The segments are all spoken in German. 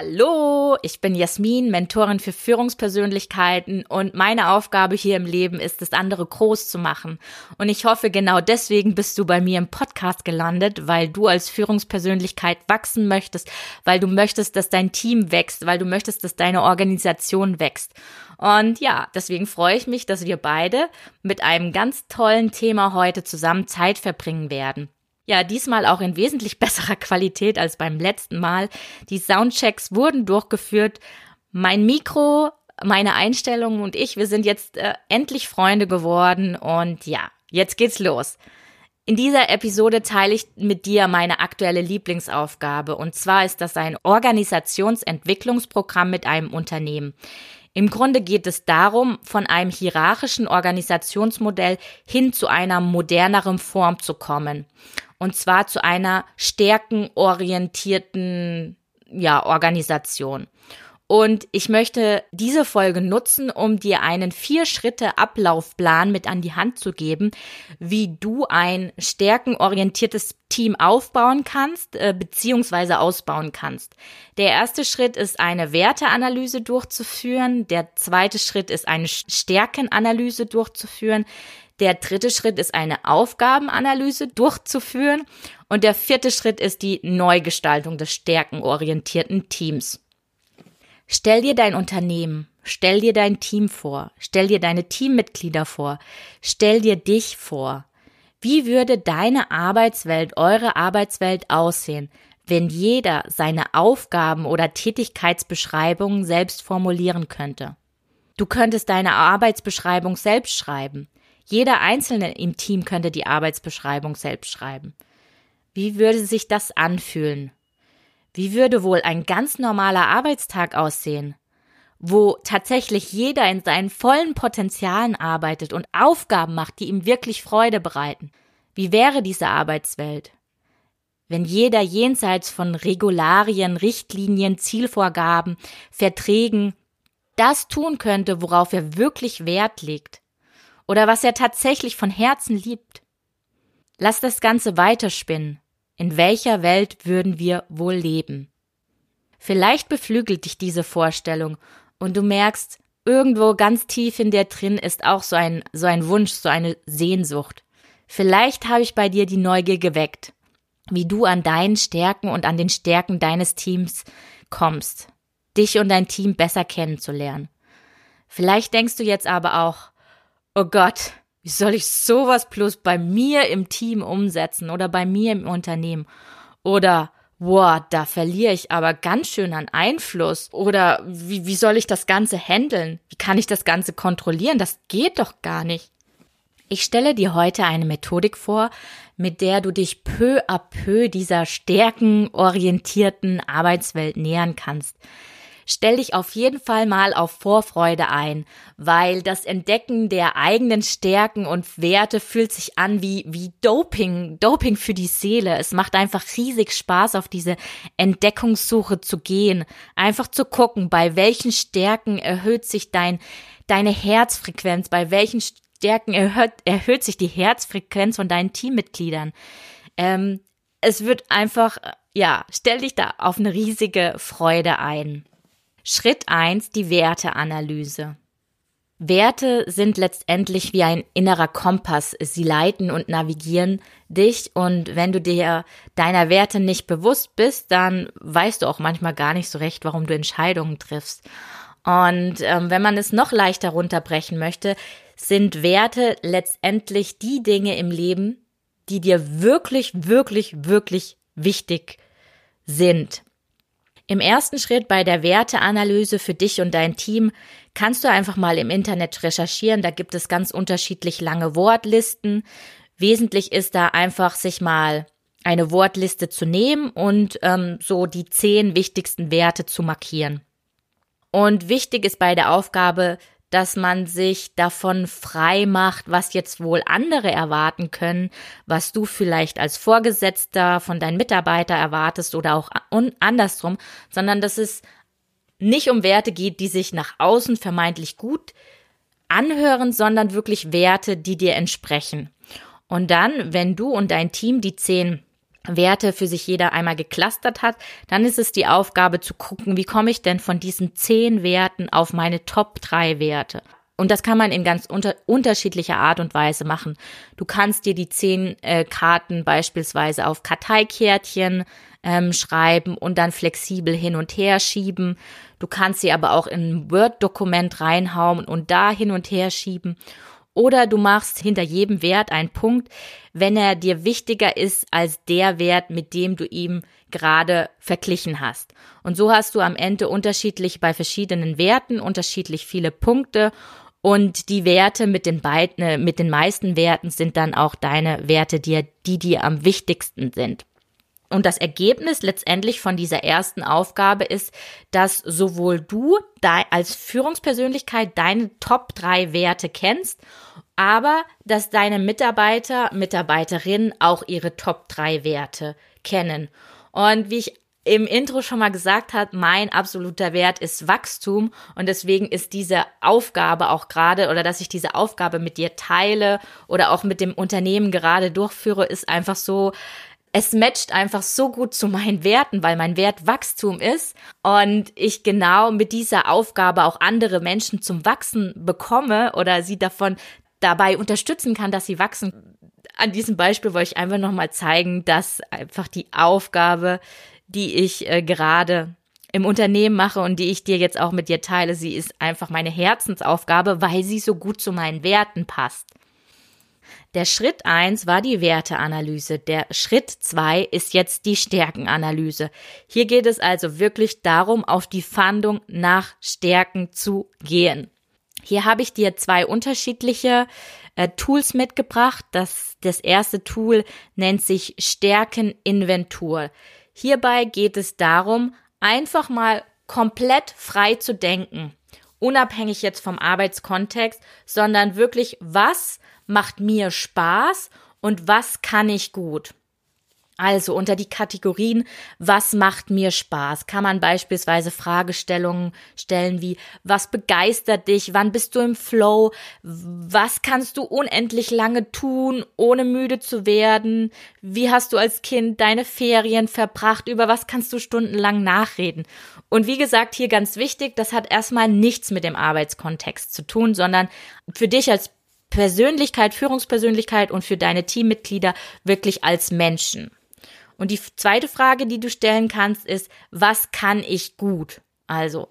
Hallo, ich bin Jasmin, Mentorin für Führungspersönlichkeiten und meine Aufgabe hier im Leben ist es, andere groß zu machen. Und ich hoffe, genau deswegen bist du bei mir im Podcast gelandet, weil du als Führungspersönlichkeit wachsen möchtest, weil du möchtest, dass dein Team wächst, weil du möchtest, dass deine Organisation wächst. Und ja, deswegen freue ich mich, dass wir beide mit einem ganz tollen Thema heute zusammen Zeit verbringen werden. Ja, diesmal auch in wesentlich besserer Qualität als beim letzten Mal. Die Soundchecks wurden durchgeführt. Mein Mikro, meine Einstellungen und ich, wir sind jetzt äh, endlich Freunde geworden und ja, jetzt geht's los. In dieser Episode teile ich mit dir meine aktuelle Lieblingsaufgabe und zwar ist das ein Organisationsentwicklungsprogramm mit einem Unternehmen. Im Grunde geht es darum, von einem hierarchischen Organisationsmodell hin zu einer moderneren Form zu kommen und zwar zu einer stärkenorientierten ja, Organisation. Und ich möchte diese Folge nutzen, um dir einen Vier-Schritte-Ablaufplan mit an die Hand zu geben, wie du ein stärkenorientiertes Team aufbauen kannst, äh, beziehungsweise ausbauen kannst. Der erste Schritt ist eine Werteanalyse durchzuführen. Der zweite Schritt ist eine Stärkenanalyse durchzuführen. Der dritte Schritt ist eine Aufgabenanalyse durchzuführen. Und der vierte Schritt ist die Neugestaltung des stärkenorientierten Teams. Stell dir dein Unternehmen, stell dir dein Team vor, stell dir deine Teammitglieder vor, stell dir dich vor. Wie würde deine Arbeitswelt, eure Arbeitswelt aussehen, wenn jeder seine Aufgaben oder Tätigkeitsbeschreibungen selbst formulieren könnte? Du könntest deine Arbeitsbeschreibung selbst schreiben. Jeder Einzelne im Team könnte die Arbeitsbeschreibung selbst schreiben. Wie würde sich das anfühlen? Wie würde wohl ein ganz normaler Arbeitstag aussehen? Wo tatsächlich jeder in seinen vollen Potenzialen arbeitet und Aufgaben macht, die ihm wirklich Freude bereiten. Wie wäre diese Arbeitswelt? Wenn jeder jenseits von Regularien, Richtlinien, Zielvorgaben, Verträgen das tun könnte, worauf er wirklich Wert legt oder was er tatsächlich von Herzen liebt. Lass das Ganze weiterspinnen. In welcher Welt würden wir wohl leben? Vielleicht beflügelt dich diese Vorstellung und du merkst, irgendwo ganz tief in dir drin ist auch so ein, so ein Wunsch, so eine Sehnsucht. Vielleicht habe ich bei dir die Neugier geweckt, wie du an deinen Stärken und an den Stärken deines Teams kommst, dich und dein Team besser kennenzulernen. Vielleicht denkst du jetzt aber auch, oh Gott, wie soll ich sowas plus bei mir im Team umsetzen oder bei mir im Unternehmen? Oder, boah, da verliere ich aber ganz schön an Einfluss. Oder wie, wie soll ich das Ganze handeln? Wie kann ich das Ganze kontrollieren? Das geht doch gar nicht. Ich stelle dir heute eine Methodik vor, mit der du dich peu à peu dieser stärkenorientierten Arbeitswelt nähern kannst stell dich auf jeden Fall mal auf Vorfreude ein, weil das Entdecken der eigenen Stärken und Werte fühlt sich an wie, wie Doping, Doping für die Seele. Es macht einfach riesig Spaß, auf diese Entdeckungssuche zu gehen, einfach zu gucken, bei welchen Stärken erhöht sich dein, deine Herzfrequenz, bei welchen Stärken erhöht, erhöht sich die Herzfrequenz von deinen Teammitgliedern. Ähm, es wird einfach, ja, stell dich da auf eine riesige Freude ein. Schritt eins: die Werteanalyse. Werte sind letztendlich wie ein innerer Kompass. Sie leiten und navigieren dich und wenn du dir deiner Werte nicht bewusst bist, dann weißt du auch manchmal gar nicht so recht, warum du Entscheidungen triffst. Und ähm, wenn man es noch leichter runterbrechen möchte, sind Werte letztendlich die Dinge im Leben, die dir wirklich, wirklich, wirklich wichtig sind. Im ersten Schritt bei der Werteanalyse für dich und dein Team kannst du einfach mal im Internet recherchieren. Da gibt es ganz unterschiedlich lange Wortlisten. Wesentlich ist da einfach, sich mal eine Wortliste zu nehmen und ähm, so die zehn wichtigsten Werte zu markieren. Und wichtig ist bei der Aufgabe, dass man sich davon frei macht, was jetzt wohl andere erwarten können, was du vielleicht als Vorgesetzter von deinen Mitarbeiter erwartest oder auch andersrum, sondern dass es nicht um Werte geht, die sich nach außen vermeintlich gut anhören, sondern wirklich Werte, die dir entsprechen. Und dann, wenn du und dein Team die zehn Werte für sich jeder einmal geklustert hat, dann ist es die Aufgabe zu gucken, wie komme ich denn von diesen zehn Werten auf meine Top drei Werte. Und das kann man in ganz unter unterschiedlicher Art und Weise machen. Du kannst dir die zehn äh, Karten beispielsweise auf Karteikärtchen ähm, schreiben und dann flexibel hin und her schieben. Du kannst sie aber auch in ein Word-Dokument reinhauen und da hin und her schieben. Oder du machst hinter jedem Wert einen Punkt, wenn er dir wichtiger ist als der Wert, mit dem du ihm gerade verglichen hast. Und so hast du am Ende unterschiedlich bei verschiedenen Werten unterschiedlich viele Punkte und die Werte mit den beiden, äh, mit den meisten Werten sind dann auch deine Werte, die, die dir am wichtigsten sind. Und das Ergebnis letztendlich von dieser ersten Aufgabe ist, dass sowohl du als Führungspersönlichkeit deine Top drei Werte kennst, aber dass deine Mitarbeiter, Mitarbeiterinnen auch ihre Top drei Werte kennen. Und wie ich im Intro schon mal gesagt hat, mein absoluter Wert ist Wachstum und deswegen ist diese Aufgabe auch gerade oder dass ich diese Aufgabe mit dir teile oder auch mit dem Unternehmen gerade durchführe, ist einfach so es matcht einfach so gut zu meinen Werten, weil mein Wert Wachstum ist und ich genau mit dieser Aufgabe auch andere Menschen zum Wachsen bekomme oder sie davon dabei unterstützen kann, dass sie wachsen. An diesem Beispiel wollte ich einfach nochmal zeigen, dass einfach die Aufgabe, die ich äh, gerade im Unternehmen mache und die ich dir jetzt auch mit dir teile, sie ist einfach meine Herzensaufgabe, weil sie so gut zu meinen Werten passt. Der Schritt eins war die Werteanalyse. Der Schritt zwei ist jetzt die Stärkenanalyse. Hier geht es also wirklich darum, auf die Fahndung nach Stärken zu gehen. Hier habe ich dir zwei unterschiedliche äh, Tools mitgebracht. Das, das erste Tool nennt sich Stärkeninventur. Hierbei geht es darum, einfach mal komplett frei zu denken. Unabhängig jetzt vom Arbeitskontext, sondern wirklich, was macht mir Spaß und was kann ich gut. Also unter die Kategorien, was macht mir Spaß, kann man beispielsweise Fragestellungen stellen wie, was begeistert dich, wann bist du im Flow, was kannst du unendlich lange tun, ohne müde zu werden, wie hast du als Kind deine Ferien verbracht, über was kannst du stundenlang nachreden. Und wie gesagt, hier ganz wichtig, das hat erstmal nichts mit dem Arbeitskontext zu tun, sondern für dich als Persönlichkeit, Führungspersönlichkeit und für deine Teammitglieder wirklich als Menschen. Und die zweite Frage, die du stellen kannst, ist, was kann ich gut? Also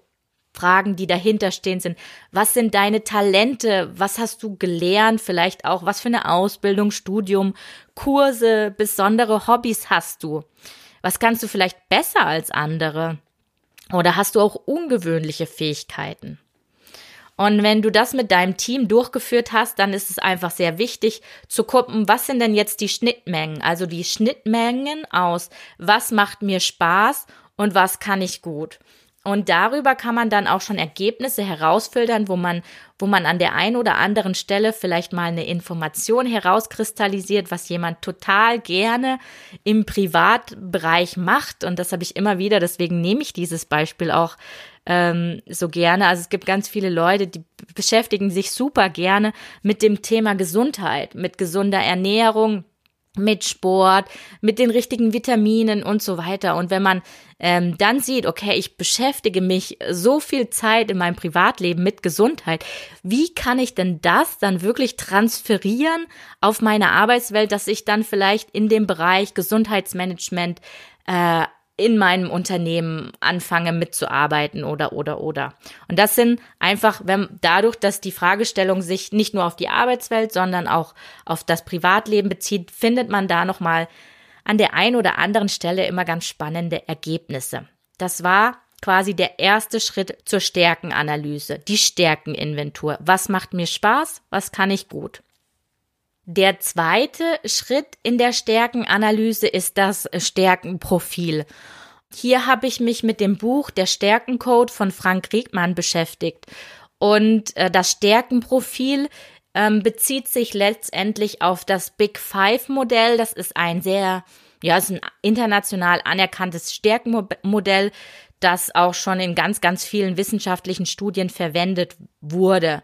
Fragen, die dahinter stehen, sind, was sind deine Talente? Was hast du gelernt? Vielleicht auch, was für eine Ausbildung, Studium, Kurse, besondere Hobbys hast du? Was kannst du vielleicht besser als andere? Oder hast du auch ungewöhnliche Fähigkeiten? Und wenn du das mit deinem Team durchgeführt hast, dann ist es einfach sehr wichtig zu gucken, was sind denn jetzt die Schnittmengen? Also die Schnittmengen aus, was macht mir Spaß und was kann ich gut? Und darüber kann man dann auch schon Ergebnisse herausfiltern, wo man, wo man an der einen oder anderen Stelle vielleicht mal eine Information herauskristallisiert, was jemand total gerne im Privatbereich macht. Und das habe ich immer wieder, deswegen nehme ich dieses Beispiel auch ähm, so gerne. Also es gibt ganz viele Leute, die beschäftigen sich super gerne mit dem Thema Gesundheit, mit gesunder Ernährung, mit Sport, mit den richtigen Vitaminen und so weiter. Und wenn man ähm, dann sieht, okay, ich beschäftige mich so viel Zeit in meinem Privatleben mit Gesundheit, wie kann ich denn das dann wirklich transferieren auf meine Arbeitswelt, dass ich dann vielleicht in dem Bereich Gesundheitsmanagement äh, in meinem Unternehmen anfange mitzuarbeiten oder oder oder. Und das sind einfach, wenn dadurch, dass die Fragestellung sich nicht nur auf die Arbeitswelt, sondern auch auf das Privatleben bezieht, findet man da noch mal an der einen oder anderen Stelle immer ganz spannende Ergebnisse. Das war quasi der erste Schritt zur Stärkenanalyse, die Stärkeninventur. Was macht mir Spaß? Was kann ich gut? Der zweite Schritt in der Stärkenanalyse ist das Stärkenprofil. Hier habe ich mich mit dem Buch Der Stärkencode von Frank Riegmann beschäftigt. Und äh, das Stärkenprofil ähm, bezieht sich letztendlich auf das Big Five Modell. Das ist ein sehr, ja, ist ein international anerkanntes Stärkenmodell, das auch schon in ganz, ganz vielen wissenschaftlichen Studien verwendet wurde.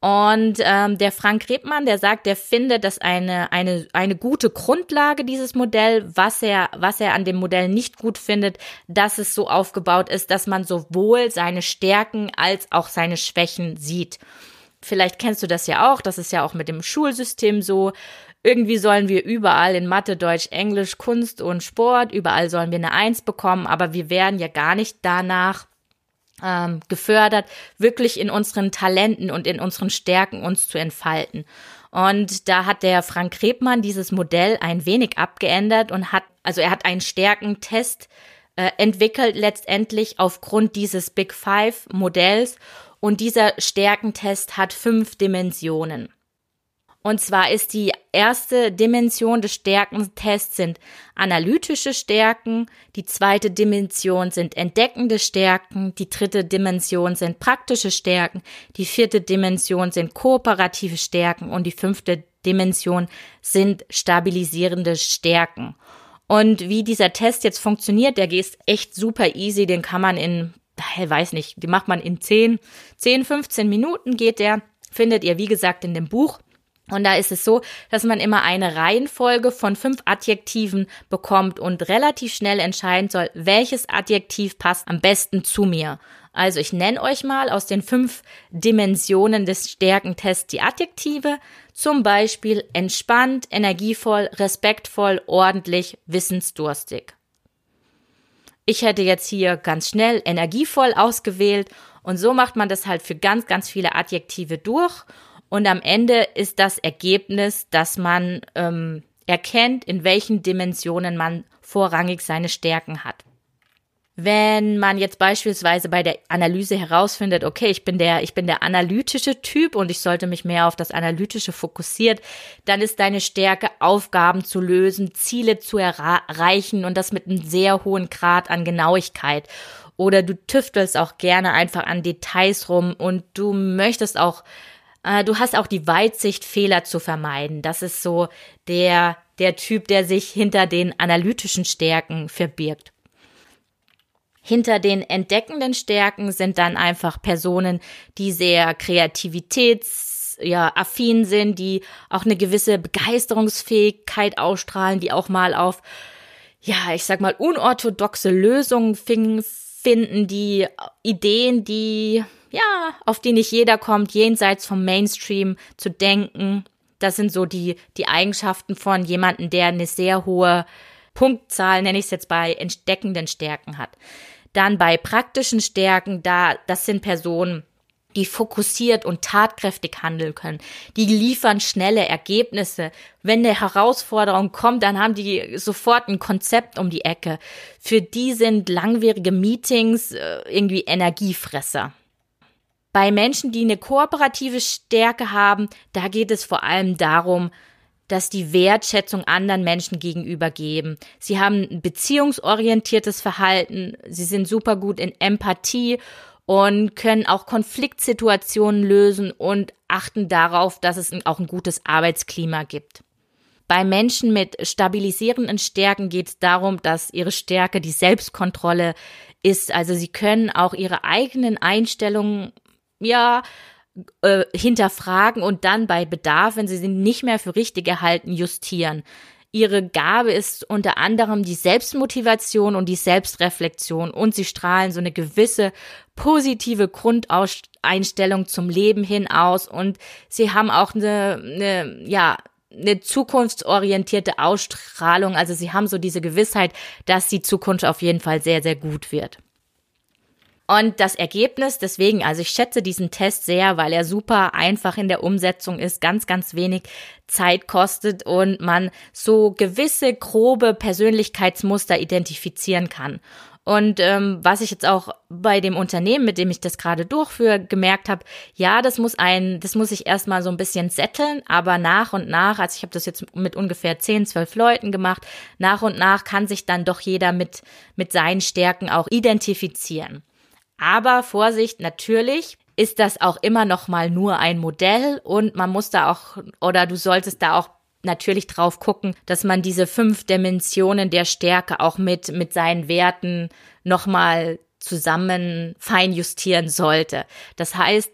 Und ähm, der Frank Rebmann, der sagt, der findet das eine, eine, eine gute Grundlage, dieses Modell. Was er, was er an dem Modell nicht gut findet, dass es so aufgebaut ist, dass man sowohl seine Stärken als auch seine Schwächen sieht. Vielleicht kennst du das ja auch, das ist ja auch mit dem Schulsystem so. Irgendwie sollen wir überall in Mathe, Deutsch, Englisch, Kunst und Sport, überall sollen wir eine Eins bekommen, aber wir werden ja gar nicht danach ähm, gefördert, wirklich in unseren Talenten und in unseren Stärken uns zu entfalten. Und da hat der Frank Rebmann dieses Modell ein wenig abgeändert und hat, also er hat einen Stärkentest äh, entwickelt, letztendlich aufgrund dieses Big Five Modells. Und dieser Stärkentest hat fünf Dimensionen. Und zwar ist die erste Dimension des Stärkentests sind analytische Stärken, die zweite Dimension sind entdeckende Stärken, die dritte Dimension sind praktische Stärken, die vierte Dimension sind kooperative Stärken und die fünfte Dimension sind stabilisierende Stärken. Und wie dieser Test jetzt funktioniert, der geht echt super easy, den kann man in, weiß nicht, die macht man in 10, 10, 15 Minuten geht der, findet ihr wie gesagt in dem Buch. Und da ist es so, dass man immer eine Reihenfolge von fünf Adjektiven bekommt und relativ schnell entscheiden soll, welches Adjektiv passt am besten zu mir. Also ich nenne euch mal aus den fünf Dimensionen des Stärkentests die Adjektive. Zum Beispiel entspannt, energievoll, respektvoll, ordentlich, wissensdurstig. Ich hätte jetzt hier ganz schnell energievoll ausgewählt und so macht man das halt für ganz, ganz viele Adjektive durch und am Ende ist das Ergebnis, dass man ähm, erkennt, in welchen Dimensionen man vorrangig seine Stärken hat. Wenn man jetzt beispielsweise bei der Analyse herausfindet, okay, ich bin der, ich bin der analytische Typ und ich sollte mich mehr auf das Analytische fokussiert, dann ist deine Stärke, Aufgaben zu lösen, Ziele zu erreichen und das mit einem sehr hohen Grad an Genauigkeit. Oder du tüftelst auch gerne einfach an Details rum und du möchtest auch du hast auch die Weitsicht, Fehler zu vermeiden. Das ist so der, der Typ, der sich hinter den analytischen Stärken verbirgt. Hinter den entdeckenden Stärken sind dann einfach Personen, die sehr kreativitäts ja, affin sind, die auch eine gewisse Begeisterungsfähigkeit ausstrahlen, die auch mal auf, ja, ich sag mal, unorthodoxe Lösungen finden, die Ideen, die ja, auf die nicht jeder kommt, jenseits vom Mainstream zu denken. Das sind so die, die Eigenschaften von jemandem, der eine sehr hohe Punktzahl, nenne ich es jetzt bei entdeckenden Stärken hat. Dann bei praktischen Stärken, da, das sind Personen, die fokussiert und tatkräftig handeln können. Die liefern schnelle Ergebnisse. Wenn eine Herausforderung kommt, dann haben die sofort ein Konzept um die Ecke. Für die sind langwierige Meetings äh, irgendwie Energiefresser. Bei Menschen, die eine kooperative Stärke haben, da geht es vor allem darum, dass die Wertschätzung anderen Menschen gegenüber geben. Sie haben ein beziehungsorientiertes Verhalten, sie sind super gut in Empathie und können auch Konfliktsituationen lösen und achten darauf, dass es auch ein gutes Arbeitsklima gibt. Bei Menschen mit stabilisierenden Stärken geht es darum, dass ihre Stärke die Selbstkontrolle ist. Also sie können auch ihre eigenen Einstellungen ja, äh, hinterfragen und dann bei Bedarf, wenn sie sie nicht mehr für richtig erhalten, justieren. Ihre Gabe ist unter anderem die Selbstmotivation und die Selbstreflexion und sie strahlen so eine gewisse positive Grundeinstellung zum Leben hin aus und sie haben auch eine, eine ja, eine zukunftsorientierte Ausstrahlung. Also sie haben so diese Gewissheit, dass die Zukunft auf jeden Fall sehr, sehr gut wird. Und das Ergebnis, deswegen, also ich schätze diesen Test sehr, weil er super einfach in der Umsetzung ist, ganz, ganz wenig Zeit kostet und man so gewisse grobe Persönlichkeitsmuster identifizieren kann. Und ähm, was ich jetzt auch bei dem Unternehmen, mit dem ich das gerade durchführe, gemerkt habe, ja, das muss ein, das muss ich erstmal so ein bisschen setteln, aber nach und nach, also ich habe das jetzt mit ungefähr 10, 12 Leuten gemacht, nach und nach kann sich dann doch jeder mit, mit seinen Stärken auch identifizieren. Aber Vorsicht, natürlich ist das auch immer noch mal nur ein Modell und man muss da auch oder du solltest da auch natürlich drauf gucken, dass man diese fünf Dimensionen der Stärke auch mit, mit seinen Werten nochmal zusammen feinjustieren sollte. Das heißt,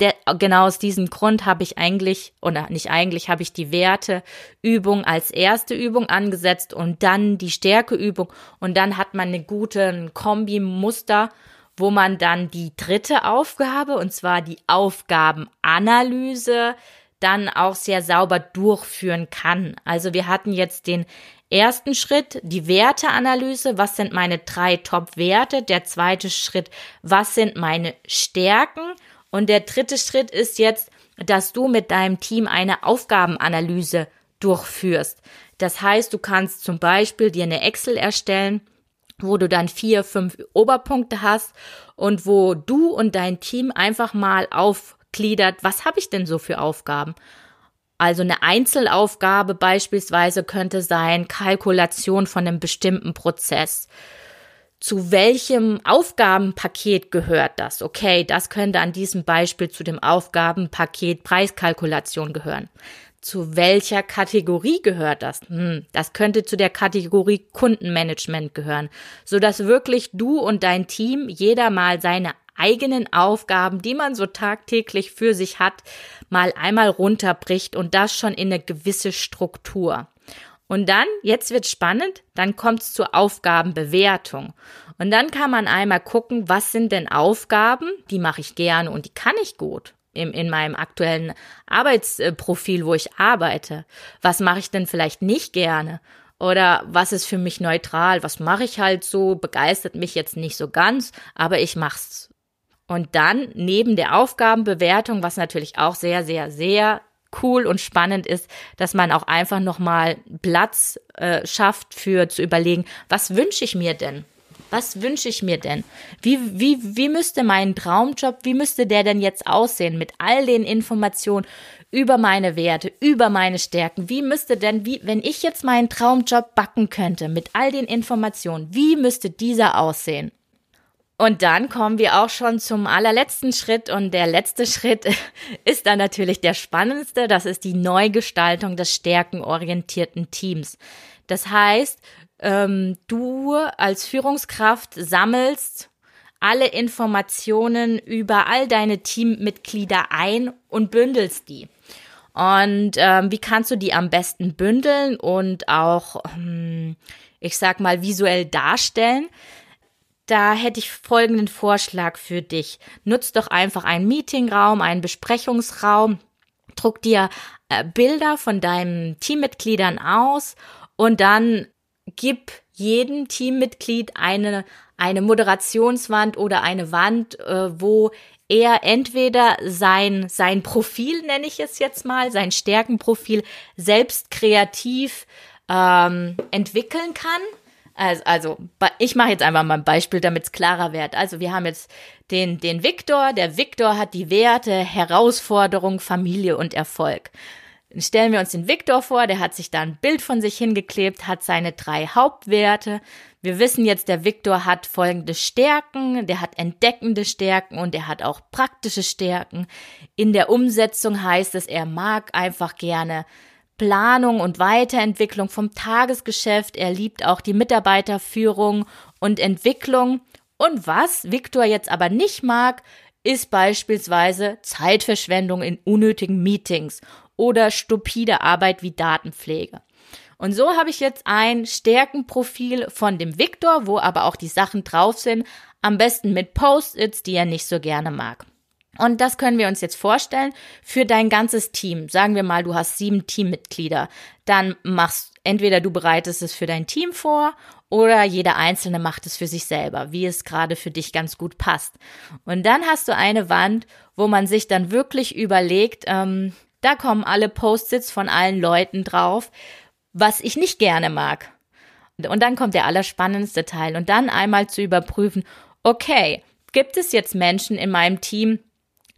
der, genau aus diesem Grund habe ich eigentlich, oder nicht eigentlich, habe ich die Werteübung als erste Übung angesetzt und dann die Stärkeübung und dann hat man eine gute Kombi-Muster, wo man dann die dritte Aufgabe, und zwar die Aufgabenanalyse, dann auch sehr sauber durchführen kann. Also wir hatten jetzt den ersten Schritt, die Werteanalyse, was sind meine drei Top-Werte, der zweite Schritt, was sind meine Stärken und der dritte Schritt ist jetzt, dass du mit deinem Team eine Aufgabenanalyse durchführst. Das heißt, du kannst zum Beispiel dir eine Excel erstellen, wo du dann vier, fünf Oberpunkte hast und wo du und dein Team einfach mal auf gliedert, was habe ich denn so für Aufgaben? Also eine Einzelaufgabe beispielsweise könnte sein Kalkulation von einem bestimmten Prozess. Zu welchem Aufgabenpaket gehört das? Okay, das könnte an diesem Beispiel zu dem Aufgabenpaket Preiskalkulation gehören. Zu welcher Kategorie gehört das? Hm, das könnte zu der Kategorie Kundenmanagement gehören, so dass wirklich du und dein Team jeder mal seine eigenen Aufgaben, die man so tagtäglich für sich hat, mal einmal runterbricht und das schon in eine gewisse Struktur. Und dann, jetzt wird spannend, dann kommt es zur Aufgabenbewertung. Und dann kann man einmal gucken, was sind denn Aufgaben, die mache ich gerne und die kann ich gut im, in meinem aktuellen Arbeitsprofil, wo ich arbeite. Was mache ich denn vielleicht nicht gerne? Oder was ist für mich neutral? Was mache ich halt so? Begeistert mich jetzt nicht so ganz, aber ich mach's und dann neben der Aufgabenbewertung, was natürlich auch sehr, sehr, sehr cool und spannend ist, dass man auch einfach nochmal Platz äh, schafft für zu überlegen, was wünsche ich mir denn? Was wünsche ich mir denn? Wie, wie, wie müsste mein Traumjob, wie müsste der denn jetzt aussehen mit all den Informationen über meine Werte, über meine Stärken? Wie müsste denn, wie, wenn ich jetzt meinen Traumjob backen könnte mit all den Informationen, wie müsste dieser aussehen? Und dann kommen wir auch schon zum allerletzten Schritt und der letzte Schritt ist dann natürlich der spannendste, das ist die Neugestaltung des stärkenorientierten Teams. Das heißt, ähm, du als Führungskraft sammelst alle Informationen über all deine Teammitglieder ein und bündelst die. Und ähm, wie kannst du die am besten bündeln und auch, ähm, ich sag mal, visuell darstellen? Da hätte ich folgenden Vorschlag für dich. Nutz doch einfach einen Meetingraum, einen Besprechungsraum, druck dir äh, Bilder von deinen Teammitgliedern aus und dann gib jedem Teammitglied eine, eine Moderationswand oder eine Wand, äh, wo er entweder sein, sein Profil, nenne ich es jetzt mal, sein Stärkenprofil selbst kreativ ähm, entwickeln kann also, also ich mache jetzt einfach mal ein Beispiel, damit es klarer wird. Also wir haben jetzt den, den Viktor. Der Viktor hat die Werte Herausforderung, Familie und Erfolg. Stellen wir uns den Viktor vor, der hat sich da ein Bild von sich hingeklebt, hat seine drei Hauptwerte. Wir wissen jetzt, der Viktor hat folgende Stärken, der hat entdeckende Stärken und er hat auch praktische Stärken. In der Umsetzung heißt es, er mag einfach gerne Planung und Weiterentwicklung vom Tagesgeschäft. Er liebt auch die Mitarbeiterführung und Entwicklung. Und was Viktor jetzt aber nicht mag, ist beispielsweise Zeitverschwendung in unnötigen Meetings oder stupide Arbeit wie Datenpflege. Und so habe ich jetzt ein Stärkenprofil von dem Viktor, wo aber auch die Sachen drauf sind, am besten mit Post-its, die er nicht so gerne mag. Und das können wir uns jetzt vorstellen für dein ganzes Team. Sagen wir mal, du hast sieben Teammitglieder. Dann machst Entweder du bereitest es für dein Team vor oder jeder Einzelne macht es für sich selber, wie es gerade für dich ganz gut passt. Und dann hast du eine Wand, wo man sich dann wirklich überlegt, ähm, da kommen alle Post-its von allen Leuten drauf, was ich nicht gerne mag. Und dann kommt der allerspannendste Teil und dann einmal zu überprüfen, okay, gibt es jetzt Menschen in meinem Team,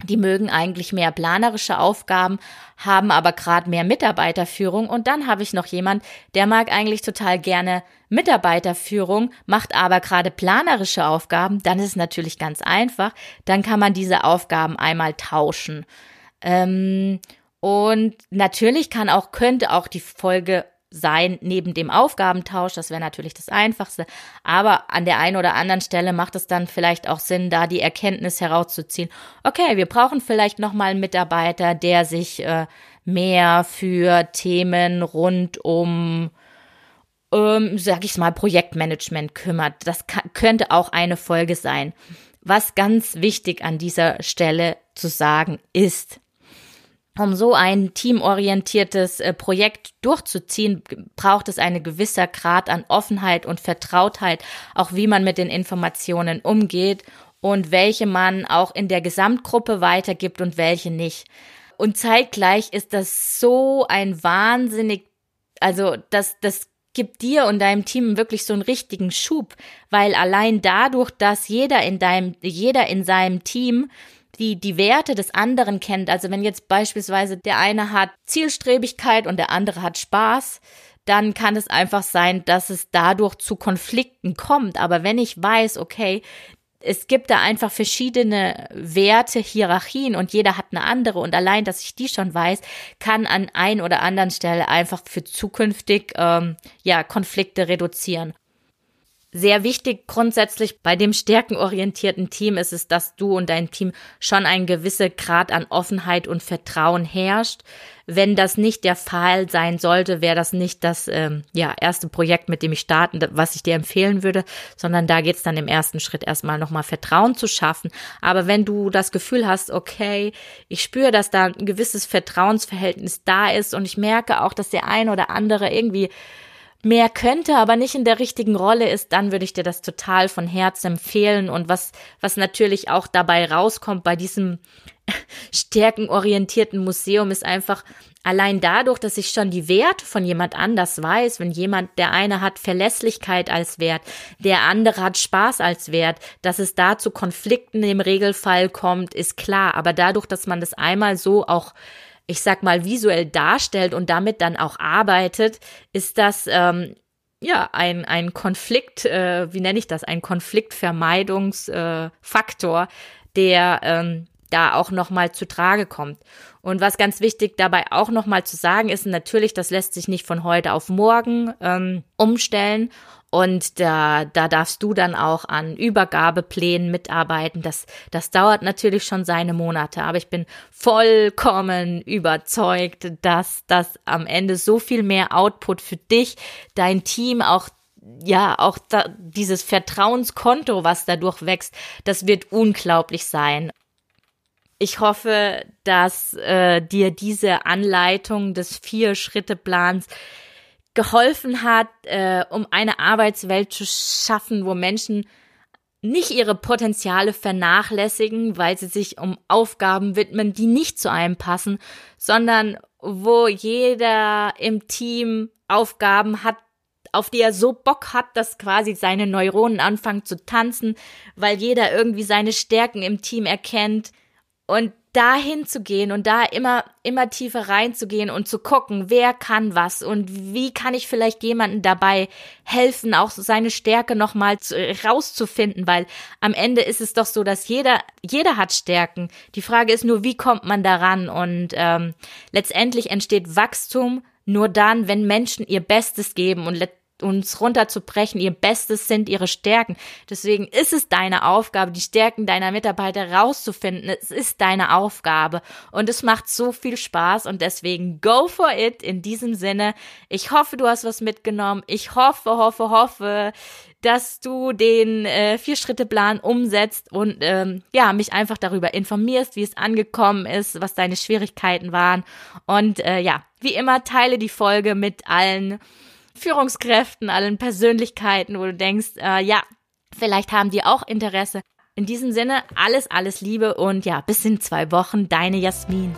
die mögen eigentlich mehr planerische Aufgaben, haben aber gerade mehr Mitarbeiterführung. Und dann habe ich noch jemand, der mag eigentlich total gerne Mitarbeiterführung, macht aber gerade planerische Aufgaben. Dann ist es natürlich ganz einfach. Dann kann man diese Aufgaben einmal tauschen. Ähm, und natürlich kann auch, könnte auch die Folge sein neben dem Aufgabentausch. Das wäre natürlich das Einfachste. Aber an der einen oder anderen Stelle macht es dann vielleicht auch Sinn, da die Erkenntnis herauszuziehen. Okay, wir brauchen vielleicht nochmal einen Mitarbeiter, der sich äh, mehr für Themen rund um ähm, sag ich mal, Projektmanagement kümmert. Das könnte auch eine Folge sein. Was ganz wichtig an dieser Stelle zu sagen ist, um so ein teamorientiertes äh, Projekt durchzuziehen, braucht es eine gewisse Grad an Offenheit und Vertrautheit, auch wie man mit den Informationen umgeht und welche man auch in der Gesamtgruppe weitergibt und welche nicht. Und zeitgleich ist das so ein wahnsinnig, also das, das gibt dir und deinem Team wirklich so einen richtigen Schub, weil allein dadurch, dass jeder in deinem, jeder in seinem Team die die Werte des anderen kennt. Also wenn jetzt beispielsweise der eine hat Zielstrebigkeit und der andere hat Spaß, dann kann es einfach sein, dass es dadurch zu Konflikten kommt. Aber wenn ich weiß, okay, es gibt da einfach verschiedene Werte, Hierarchien und jeder hat eine andere und allein, dass ich die schon weiß, kann an ein oder anderen Stelle einfach für zukünftig ähm, ja Konflikte reduzieren. Sehr wichtig grundsätzlich bei dem stärkenorientierten Team ist es, dass du und dein Team schon ein gewisser Grad an Offenheit und Vertrauen herrscht. Wenn das nicht der Fall sein sollte, wäre das nicht das ähm, ja, erste Projekt, mit dem ich starten, was ich dir empfehlen würde, sondern da geht's dann im ersten Schritt erstmal nochmal Vertrauen zu schaffen. Aber wenn du das Gefühl hast, okay, ich spüre, dass da ein gewisses Vertrauensverhältnis da ist und ich merke auch, dass der ein oder andere irgendwie mehr könnte, aber nicht in der richtigen Rolle ist, dann würde ich dir das total von Herzen empfehlen. Und was, was natürlich auch dabei rauskommt bei diesem stärkenorientierten Museum ist einfach allein dadurch, dass ich schon die Werte von jemand anders weiß, wenn jemand, der eine hat Verlässlichkeit als Wert, der andere hat Spaß als Wert, dass es da zu Konflikten im Regelfall kommt, ist klar. Aber dadurch, dass man das einmal so auch ich sag mal, visuell darstellt und damit dann auch arbeitet, ist das ähm, ja ein, ein Konflikt, äh, wie nenne ich das, ein Konfliktvermeidungsfaktor, äh, der ähm, da auch nochmal zu Trage kommt. Und was ganz wichtig dabei auch nochmal zu sagen ist, natürlich, das lässt sich nicht von heute auf morgen ähm, umstellen. Und da, da darfst du dann auch an Übergabeplänen mitarbeiten. Das, das dauert natürlich schon seine Monate, aber ich bin vollkommen überzeugt, dass das am Ende so viel mehr Output für dich, dein Team, auch ja, auch da, dieses Vertrauenskonto, was dadurch wächst, das wird unglaublich sein. Ich hoffe, dass äh, dir diese Anleitung des Vier-Schritte-Plans geholfen hat, äh, um eine Arbeitswelt zu schaffen, wo Menschen nicht ihre Potenziale vernachlässigen, weil sie sich um Aufgaben widmen, die nicht zu einem passen, sondern wo jeder im Team Aufgaben hat, auf die er so Bock hat, dass quasi seine Neuronen anfangen zu tanzen, weil jeder irgendwie seine Stärken im Team erkennt und dahin zu gehen und da immer, immer tiefer reinzugehen und zu gucken, wer kann was und wie kann ich vielleicht jemanden dabei helfen, auch seine Stärke nochmal rauszufinden, weil am Ende ist es doch so, dass jeder, jeder hat Stärken. Die Frage ist nur, wie kommt man daran und ähm, letztendlich entsteht Wachstum nur dann, wenn Menschen ihr Bestes geben und uns runterzubrechen. Ihr Bestes sind ihre Stärken. Deswegen ist es deine Aufgabe, die Stärken deiner Mitarbeiter rauszufinden. Es ist deine Aufgabe und es macht so viel Spaß und deswegen go for it in diesem Sinne. Ich hoffe, du hast was mitgenommen. Ich hoffe, hoffe, hoffe, dass du den äh, Vier-Schritte-Plan umsetzt und ähm, ja, mich einfach darüber informierst, wie es angekommen ist, was deine Schwierigkeiten waren. Und äh, ja, wie immer, teile die Folge mit allen Führungskräften, allen Persönlichkeiten, wo du denkst, äh, ja, vielleicht haben die auch Interesse. In diesem Sinne, alles, alles Liebe und ja, bis in zwei Wochen, deine Jasmin.